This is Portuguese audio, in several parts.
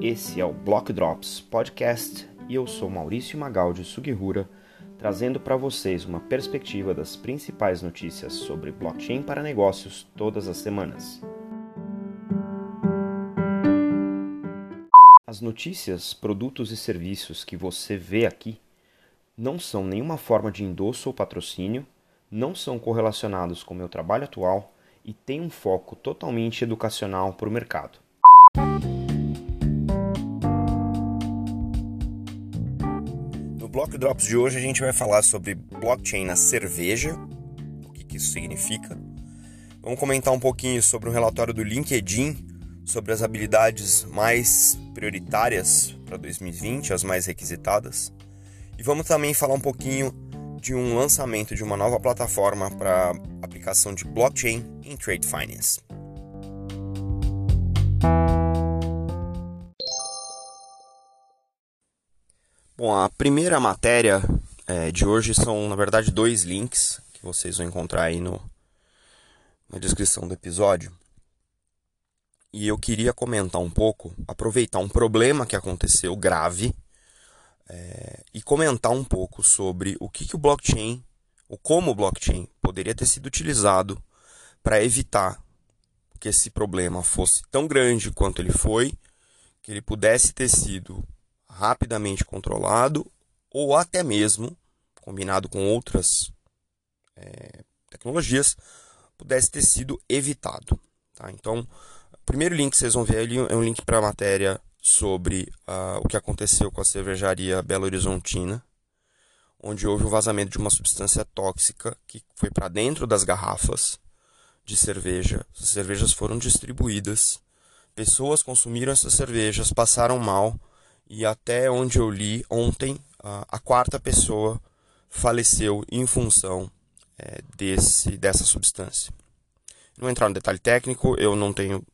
Esse é o Block Drops Podcast e eu sou Maurício Magaldi Sugihura, trazendo para vocês uma perspectiva das principais notícias sobre blockchain para negócios todas as semanas. As notícias, produtos e serviços que você vê aqui não são nenhuma forma de endosso ou patrocínio, não são correlacionados com o meu trabalho atual e têm um foco totalmente educacional para o mercado. Block Drops de hoje a gente vai falar sobre blockchain na cerveja, o que, que isso significa. Vamos comentar um pouquinho sobre um relatório do LinkedIn sobre as habilidades mais prioritárias para 2020, as mais requisitadas. E vamos também falar um pouquinho de um lançamento de uma nova plataforma para aplicação de blockchain em trade finance. Bom, a primeira matéria é, de hoje são, na verdade, dois links que vocês vão encontrar aí no, na descrição do episódio. E eu queria comentar um pouco, aproveitar um problema que aconteceu grave é, e comentar um pouco sobre o que, que o blockchain, ou como o blockchain poderia ter sido utilizado para evitar que esse problema fosse tão grande quanto ele foi, que ele pudesse ter sido rapidamente controlado ou até mesmo, combinado com outras é, tecnologias, pudesse ter sido evitado. Tá? Então, o primeiro link que vocês vão ver ali é um link para a matéria sobre uh, o que aconteceu com a cervejaria Belo Horizontina, onde houve um vazamento de uma substância tóxica que foi para dentro das garrafas de cerveja. As cervejas foram distribuídas, pessoas consumiram essas cervejas, passaram mal e até onde eu li ontem, a quarta pessoa faleceu em função é, desse, dessa substância. Não vou entrar no detalhe técnico, eu não tenho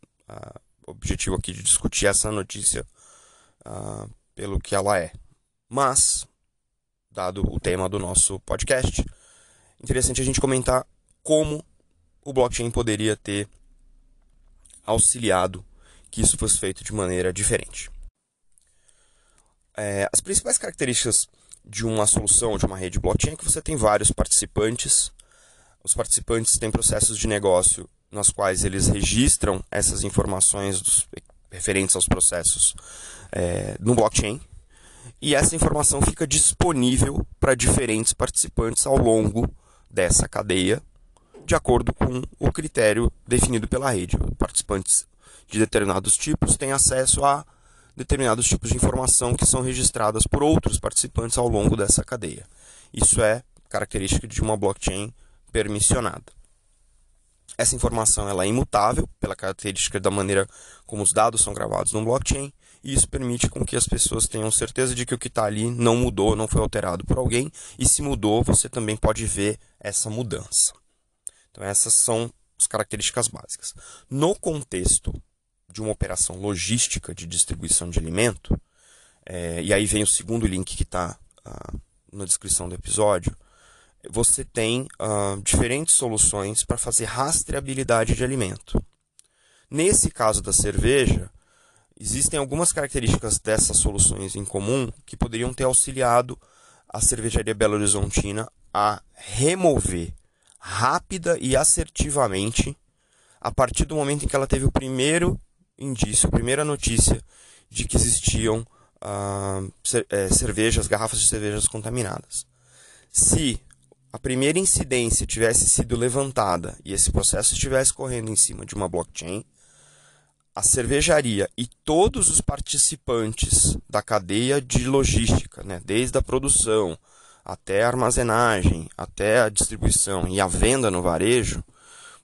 objetivo aqui de discutir essa notícia pelo que ela é. Mas, dado o tema do nosso podcast, interessante a gente comentar como o blockchain poderia ter auxiliado que isso fosse feito de maneira diferente. É, as principais características de uma solução, de uma rede blockchain, é que você tem vários participantes. Os participantes têm processos de negócio nas quais eles registram essas informações dos, referentes aos processos é, no blockchain. E essa informação fica disponível para diferentes participantes ao longo dessa cadeia, de acordo com o critério definido pela rede. Participantes de determinados tipos têm acesso a determinados tipos de informação que são registradas por outros participantes ao longo dessa cadeia. Isso é característica de uma blockchain permissionada. Essa informação ela é imutável pela característica da maneira como os dados são gravados no blockchain, e isso permite com que as pessoas tenham certeza de que o que está ali não mudou, não foi alterado por alguém, e se mudou, você também pode ver essa mudança. Então essas são as características básicas. No contexto de uma operação logística de distribuição de alimento, é, e aí vem o segundo link que está ah, na descrição do episódio, você tem uh, diferentes soluções para fazer rastreabilidade de alimento. Nesse caso da cerveja, existem algumas características dessas soluções em comum que poderiam ter auxiliado a cervejaria Belo Horizontina a remover rápida e assertivamente a partir do momento em que ela teve o primeiro indício, a primeira notícia de que existiam uh, cervejas, garrafas de cervejas contaminadas. Se a primeira incidência tivesse sido levantada e esse processo estivesse correndo em cima de uma blockchain, a cervejaria e todos os participantes da cadeia de logística, né, desde a produção até a armazenagem, até a distribuição e a venda no varejo,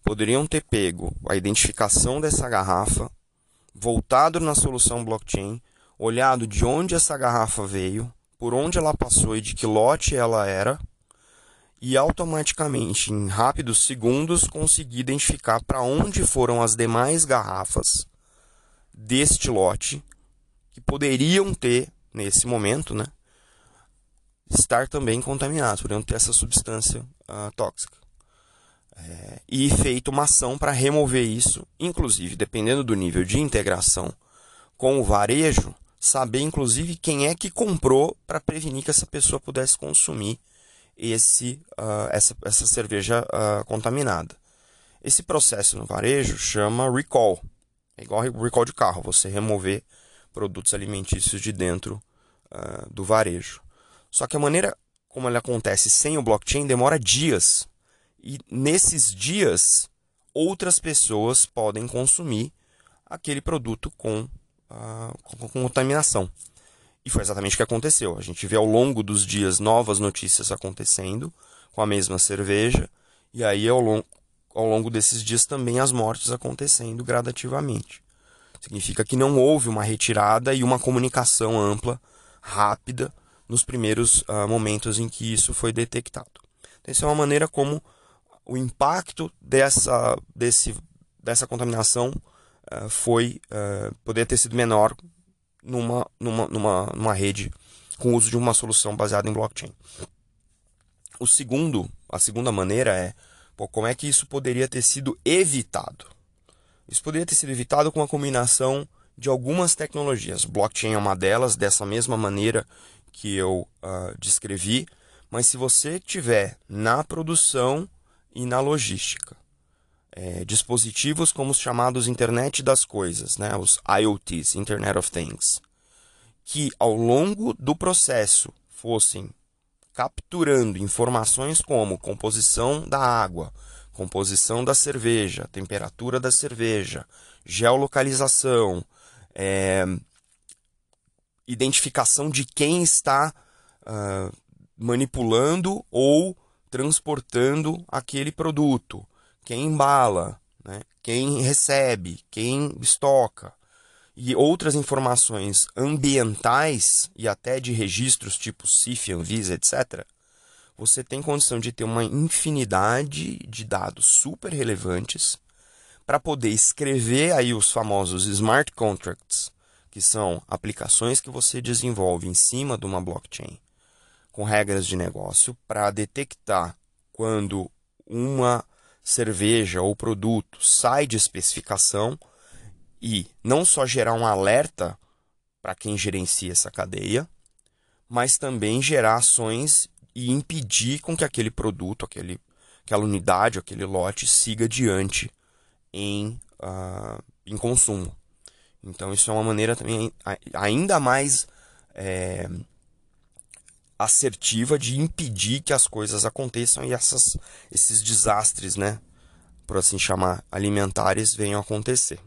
poderiam ter pego a identificação dessa garrafa, voltado na solução blockchain, olhado de onde essa garrafa veio, por onde ela passou e de que lote ela era e automaticamente, em rápidos segundos, consegui identificar para onde foram as demais garrafas deste lote que poderiam ter, nesse momento, né, estar também contaminadas, poderiam ter essa substância uh, tóxica. É, e feito uma ação para remover isso, inclusive, dependendo do nível de integração com o varejo, saber inclusive quem é que comprou para prevenir que essa pessoa pudesse consumir esse, uh, essa, essa cerveja uh, contaminada. Esse processo no varejo chama recall. É igual recall de carro, você remover produtos alimentícios de dentro uh, do varejo. Só que a maneira como ele acontece sem o blockchain demora dias. E nesses dias, outras pessoas podem consumir aquele produto com, com, com contaminação. E foi exatamente o que aconteceu. A gente vê ao longo dos dias novas notícias acontecendo com a mesma cerveja, e aí ao longo, ao longo desses dias também as mortes acontecendo gradativamente. Significa que não houve uma retirada e uma comunicação ampla, rápida, nos primeiros uh, momentos em que isso foi detectado. Então, essa é uma maneira como o impacto dessa, desse, dessa contaminação uh, foi uh, poderia ter sido menor numa, numa, numa, numa rede com o uso de uma solução baseada em blockchain. O segundo, a segunda maneira é pô, como é que isso poderia ter sido evitado. Isso poderia ter sido evitado com a combinação de algumas tecnologias. Blockchain é uma delas, dessa mesma maneira que eu uh, descrevi, mas se você tiver na produção e na logística. É, dispositivos como os chamados Internet das Coisas, né, os IoTs, Internet of Things, que ao longo do processo fossem capturando informações como composição da água, composição da cerveja, temperatura da cerveja, geolocalização, é, identificação de quem está uh, manipulando ou transportando aquele produto, quem embala, né? quem recebe, quem estoca e outras informações ambientais e até de registros tipo CIF, Anvisa, etc., você tem condição de ter uma infinidade de dados super relevantes para poder escrever aí os famosos smart contracts, que são aplicações que você desenvolve em cima de uma blockchain com regras de negócio para detectar quando uma cerveja ou produto sai de especificação e não só gerar um alerta para quem gerencia essa cadeia, mas também gerar ações e impedir com que aquele produto, aquele, aquela unidade, aquele lote siga adiante em, uh, em consumo. Então isso é uma maneira também ainda mais é, assertiva de impedir que as coisas aconteçam e essas, esses desastres, né, por assim chamar, alimentares venham a acontecer.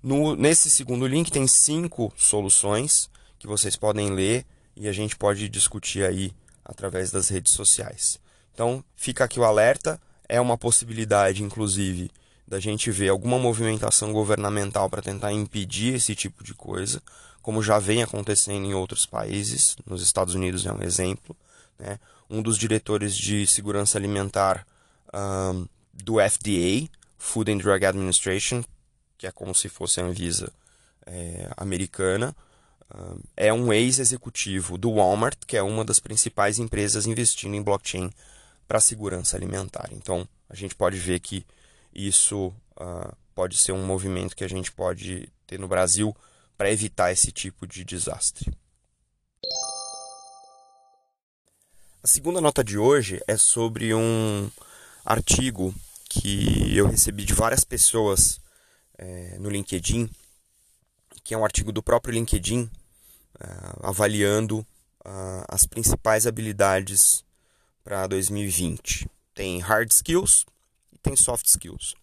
No, nesse segundo link tem cinco soluções que vocês podem ler e a gente pode discutir aí através das redes sociais. Então fica aqui o alerta, é uma possibilidade, inclusive, da gente ver alguma movimentação governamental para tentar impedir esse tipo de coisa, como já vem acontecendo em outros países, nos Estados Unidos é um exemplo. Né? Um dos diretores de segurança alimentar um, do FDA, Food and Drug Administration, que é como se fosse a Anvisa é, americana, é um ex-executivo do Walmart, que é uma das principais empresas investindo em blockchain para segurança alimentar. Então, a gente pode ver que isso uh, pode ser um movimento que a gente pode ter no Brasil para evitar esse tipo de desastre. A segunda nota de hoje é sobre um artigo que eu recebi de várias pessoas é, no LinkedIn, que é um artigo do próprio LinkedIn, uh, avaliando uh, as principais habilidades para 2020. Tem hard skills, tem soft skills.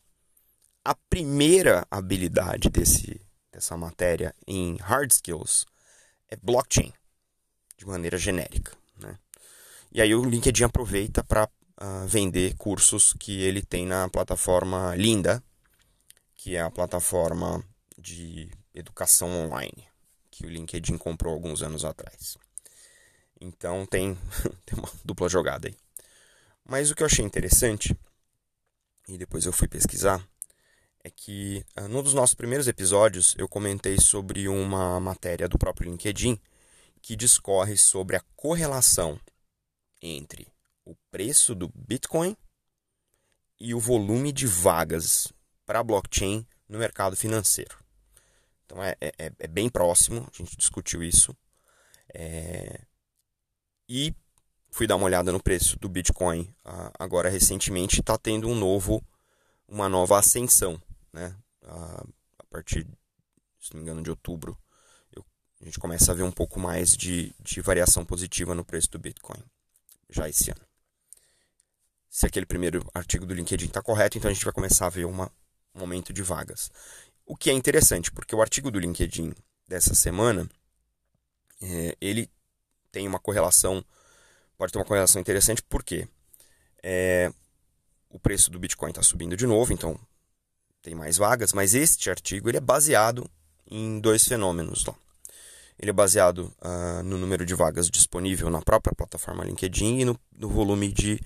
A primeira habilidade desse, dessa matéria em hard skills é blockchain, de maneira genérica. Né? E aí o LinkedIn aproveita para uh, ah, vender cursos que ele tem na plataforma Linda, que é a plataforma de educação online que o LinkedIn comprou alguns anos atrás. Então tem, tem uma dupla jogada aí. Mas o que eu achei interessante e depois eu fui pesquisar, é que uh, num dos nossos primeiros episódios eu comentei sobre uma matéria do próprio LinkedIn que discorre sobre a correlação entre o preço do Bitcoin e o volume de vagas para blockchain no mercado financeiro. Então é, é, é bem próximo, a gente discutiu isso. É... E fui dar uma olhada no preço do Bitcoin agora recentemente, está tendo um novo, uma nova ascensão, né? A partir, se não me engano, de outubro, eu, a gente começa a ver um pouco mais de, de variação positiva no preço do Bitcoin, já esse ano. Se aquele primeiro artigo do LinkedIn está correto, então a gente vai começar a ver uma, um aumento de vagas. O que é interessante, porque o artigo do LinkedIn dessa semana, é, ele tem uma correlação, pode ter uma correlação interessante, porque é, o preço do Bitcoin está subindo de novo, então tem mais vagas, mas este artigo ele é baseado em dois fenômenos lá. Ele é baseado uh, no número de vagas disponível na própria plataforma LinkedIn e no, no volume de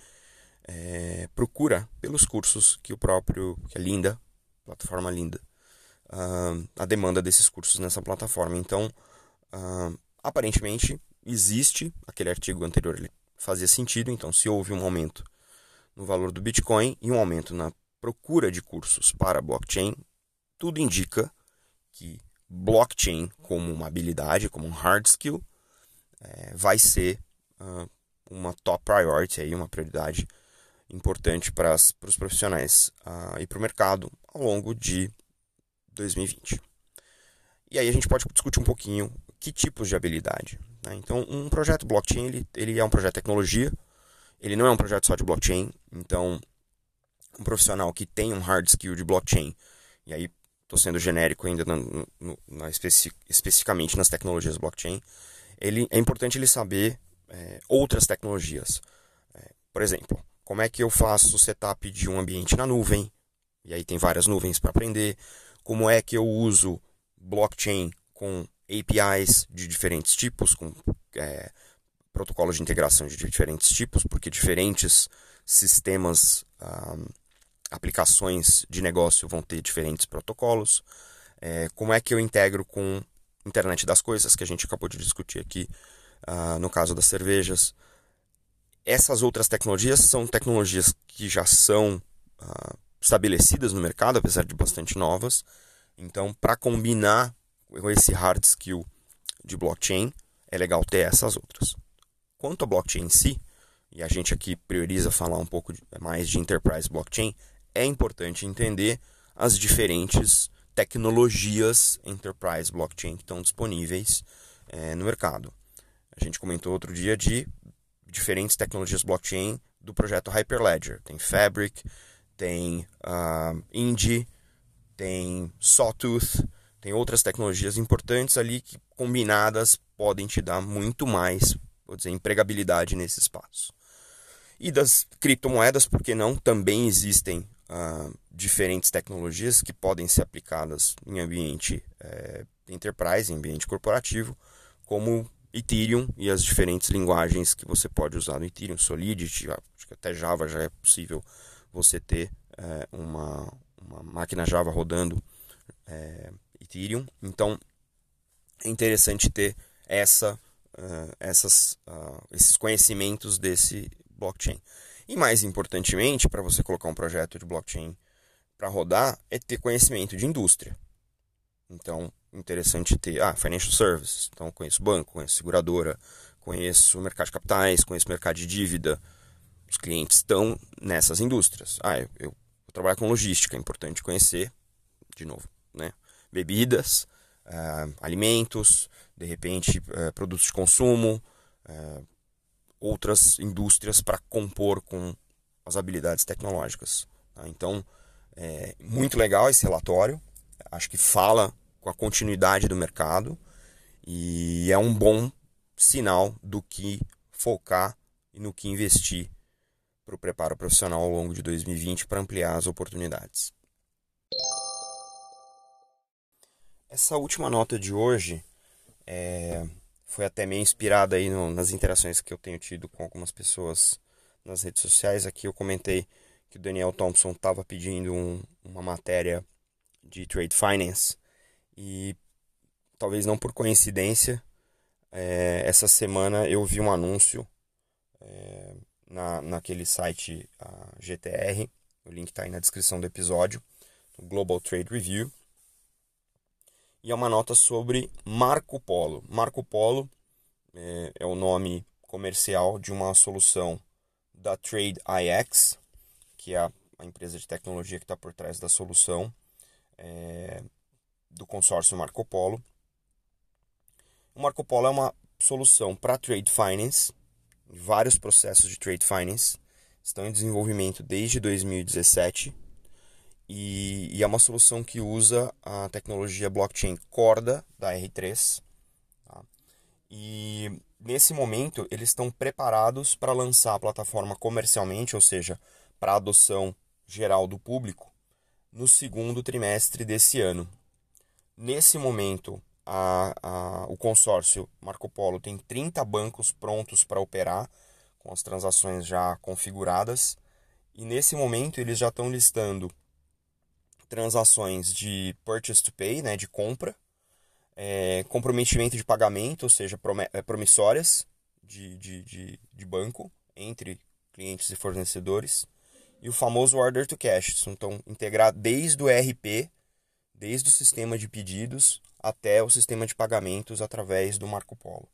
é, procura pelos cursos que o próprio, que é linda, plataforma linda, uh, a demanda desses cursos nessa plataforma. Então, uh, aparentemente, existe, aquele artigo anterior ele fazia sentido, então se houve um aumento no valor do Bitcoin e um aumento na procura de cursos para blockchain, tudo indica que blockchain como uma habilidade, como um hard skill, é, vai ser uh, uma top priority, aí, uma prioridade importante para os profissionais uh, e para o mercado ao longo de 2020. E aí a gente pode discutir um pouquinho que tipos de habilidade. Né? Então, um projeto blockchain ele, ele é um projeto de tecnologia, ele não é um projeto só de blockchain. Então, um profissional que tem um hard skill de blockchain, e aí estou sendo genérico ainda na, na especi, especificamente nas tecnologias blockchain, ele, é importante ele saber é, outras tecnologias. É, por exemplo, como é que eu faço o setup de um ambiente na nuvem, e aí tem várias nuvens para aprender como é que eu uso blockchain com APIs de diferentes tipos, com é, protocolos de integração de diferentes tipos, porque diferentes sistemas, um, aplicações de negócio vão ter diferentes protocolos. É, como é que eu integro com internet das coisas, que a gente acabou de discutir aqui uh, no caso das cervejas. Essas outras tecnologias são tecnologias que já são uh, estabelecidas no mercado, apesar de bastante novas. Então, para combinar com esse hard skill de blockchain, é legal ter essas outras. Quanto a blockchain em si, e a gente aqui prioriza falar um pouco mais de enterprise blockchain, é importante entender as diferentes tecnologias enterprise blockchain que estão disponíveis é, no mercado. A gente comentou outro dia de diferentes tecnologias blockchain do projeto Hyperledger. Tem Fabric, tem uh, Indy, tem Sawtooth, tem outras tecnologias importantes ali que combinadas podem te dar muito mais, vou dizer, empregabilidade nesse espaço. E das criptomoedas, porque não, também existem uh, diferentes tecnologias que podem ser aplicadas em ambiente é, enterprise, em ambiente corporativo, como Ethereum e as diferentes linguagens que você pode usar no Ethereum, Solidity, acho que até Java já é possível você ter é, uma, uma máquina Java rodando é, Ethereum. Então é interessante ter essa, uh, essas, uh, esses conhecimentos desse blockchain. E mais importantemente, para você colocar um projeto de blockchain para rodar, é ter conhecimento de indústria. Então, interessante ter ah, financial services. Então, conheço banco, conheço seguradora, conheço mercado de capitais, conheço mercado de dívida, os clientes estão nessas indústrias. Ah, eu, eu, eu trabalho com logística, é importante conhecer, de novo? Bebidas, uh, alimentos, de repente uh, produtos de consumo, uh, outras indústrias para compor com as habilidades tecnológicas. Tá? Então, é muito legal esse relatório, acho que fala com a continuidade do mercado e é um bom sinal do que focar e no que investir para o preparo profissional ao longo de 2020 para ampliar as oportunidades. Essa última nota de hoje é, foi até meio inspirada aí no, nas interações que eu tenho tido com algumas pessoas nas redes sociais. Aqui eu comentei que o Daniel Thompson estava pedindo um, uma matéria de trade finance e talvez não por coincidência, é, essa semana eu vi um anúncio é, na, naquele site GTR, o link está aí na descrição do episódio, Global Trade Review. E é uma nota sobre Marco Polo. Marco Polo é, é o nome comercial de uma solução da Trade IX, que é a, a empresa de tecnologia que está por trás da solução é, do consórcio Marco Polo. O Marco Polo é uma solução para trade finance, vários processos de trade finance estão em desenvolvimento desde 2017 e, e, é uma solução que usa a tecnologia blockchain Corda da R3. Tá? E nesse momento eles estão preparados para lançar a plataforma comercialmente, ou seja, para adoção geral do público, no segundo trimestre desse ano. Nesse momento, a, a, o consórcio Marco Polo tem 30 bancos prontos para operar, com as transações já configuradas, e nesse momento eles já estão listando transações de purchase to pay, né, de compra, é, comprometimento de pagamento, ou seja, é, promissórias de, de, de, de, banco entre clientes e fornecedores, e o famoso order to cash. Então, integrar desde o ERP, desde o sistema de pedidos até o sistema de pagamentos através do Marco Polo.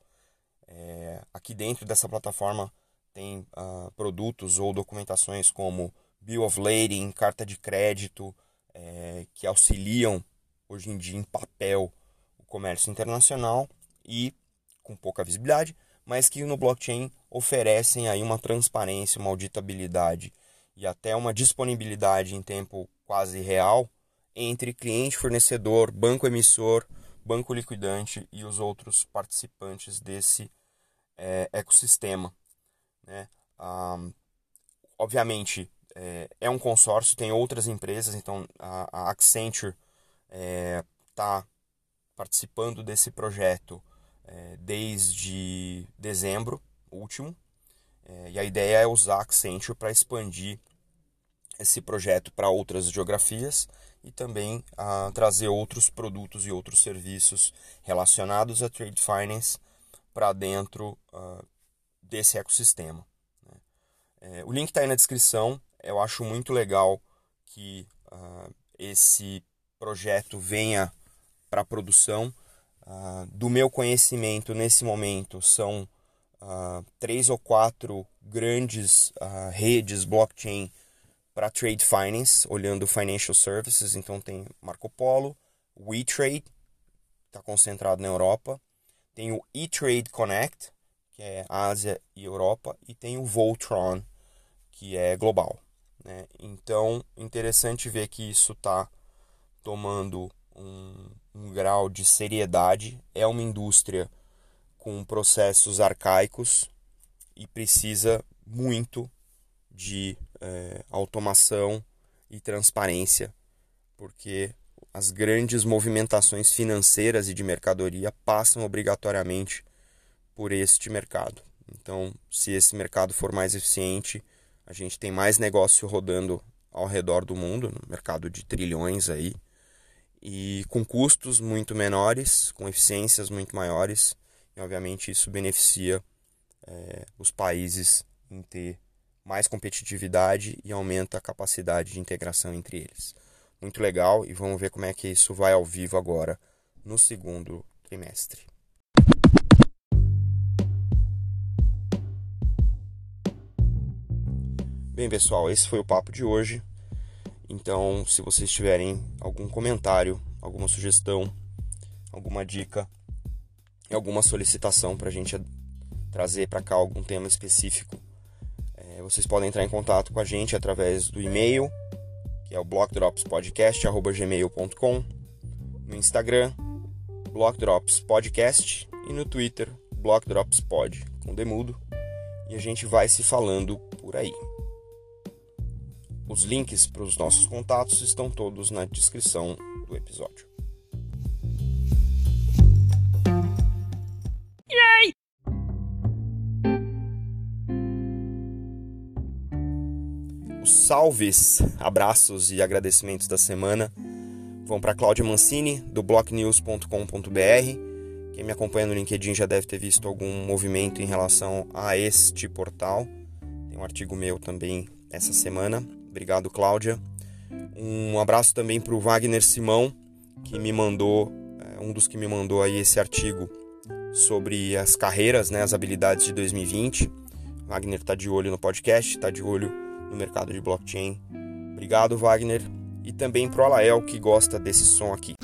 É, aqui dentro dessa plataforma tem uh, produtos ou documentações como Bill of Lading, carta de crédito, é, que auxiliam hoje em dia em papel o comércio internacional e com pouca visibilidade, mas que no blockchain oferecem aí uma transparência, uma auditabilidade e até uma disponibilidade em tempo quase real entre cliente, fornecedor, banco emissor, banco liquidante e os outros participantes desse é, ecossistema. Né? Ah, obviamente, é, é um consórcio, tem outras empresas, então a, a Accenture está é, participando desse projeto é, desde dezembro último. É, e a ideia é usar a Accenture para expandir esse projeto para outras geografias e também a trazer outros produtos e outros serviços relacionados a trade finance para dentro uh, desse ecossistema. Né? É, o link está aí na descrição eu acho muito legal que uh, esse projeto venha para a produção. Uh, do meu conhecimento nesse momento são uh, três ou quatro grandes redes blockchain para trade finance, olhando financial services. Então tem Marco Polo, WeTrade, está concentrado na Europa, tem o eTrade Connect, que é Ásia e Europa, e tem o Voltron, que é global. Né? Então, interessante ver que isso está tomando um, um grau de seriedade. É uma indústria com processos arcaicos e precisa muito de é, automação e transparência, porque as grandes movimentações financeiras e de mercadoria passam obrigatoriamente por este mercado. Então, se esse mercado for mais eficiente, a gente tem mais negócio rodando ao redor do mundo, no mercado de trilhões aí, e com custos muito menores, com eficiências muito maiores, e obviamente isso beneficia é, os países em ter mais competitividade e aumenta a capacidade de integração entre eles. Muito legal e vamos ver como é que isso vai ao vivo agora no segundo trimestre. Bem, pessoal, esse foi o papo de hoje. Então, se vocês tiverem algum comentário, alguma sugestão, alguma dica, alguma solicitação para a gente trazer para cá algum tema específico, é, vocês podem entrar em contato com a gente através do e-mail, que é o blockdropspodcast.gmail.com, no Instagram, blockdropspodcast e no Twitter, blockdropspod, com demudo. E a gente vai se falando por aí. Os links para os nossos contatos estão todos na descrição do episódio. Yay! Os salves, abraços e agradecimentos da semana vão para Cláudia Mancini, do blocknews.com.br. Quem me acompanha no LinkedIn já deve ter visto algum movimento em relação a este portal. Tem um artigo meu também essa semana. Obrigado, Cláudia. Um abraço também para o Wagner Simão, que me mandou é, um dos que me mandou aí esse artigo sobre as carreiras, né, as habilidades de 2020. Wagner está de olho no podcast, está de olho no mercado de blockchain. Obrigado, Wagner. E também para o Alael, que gosta desse som aqui.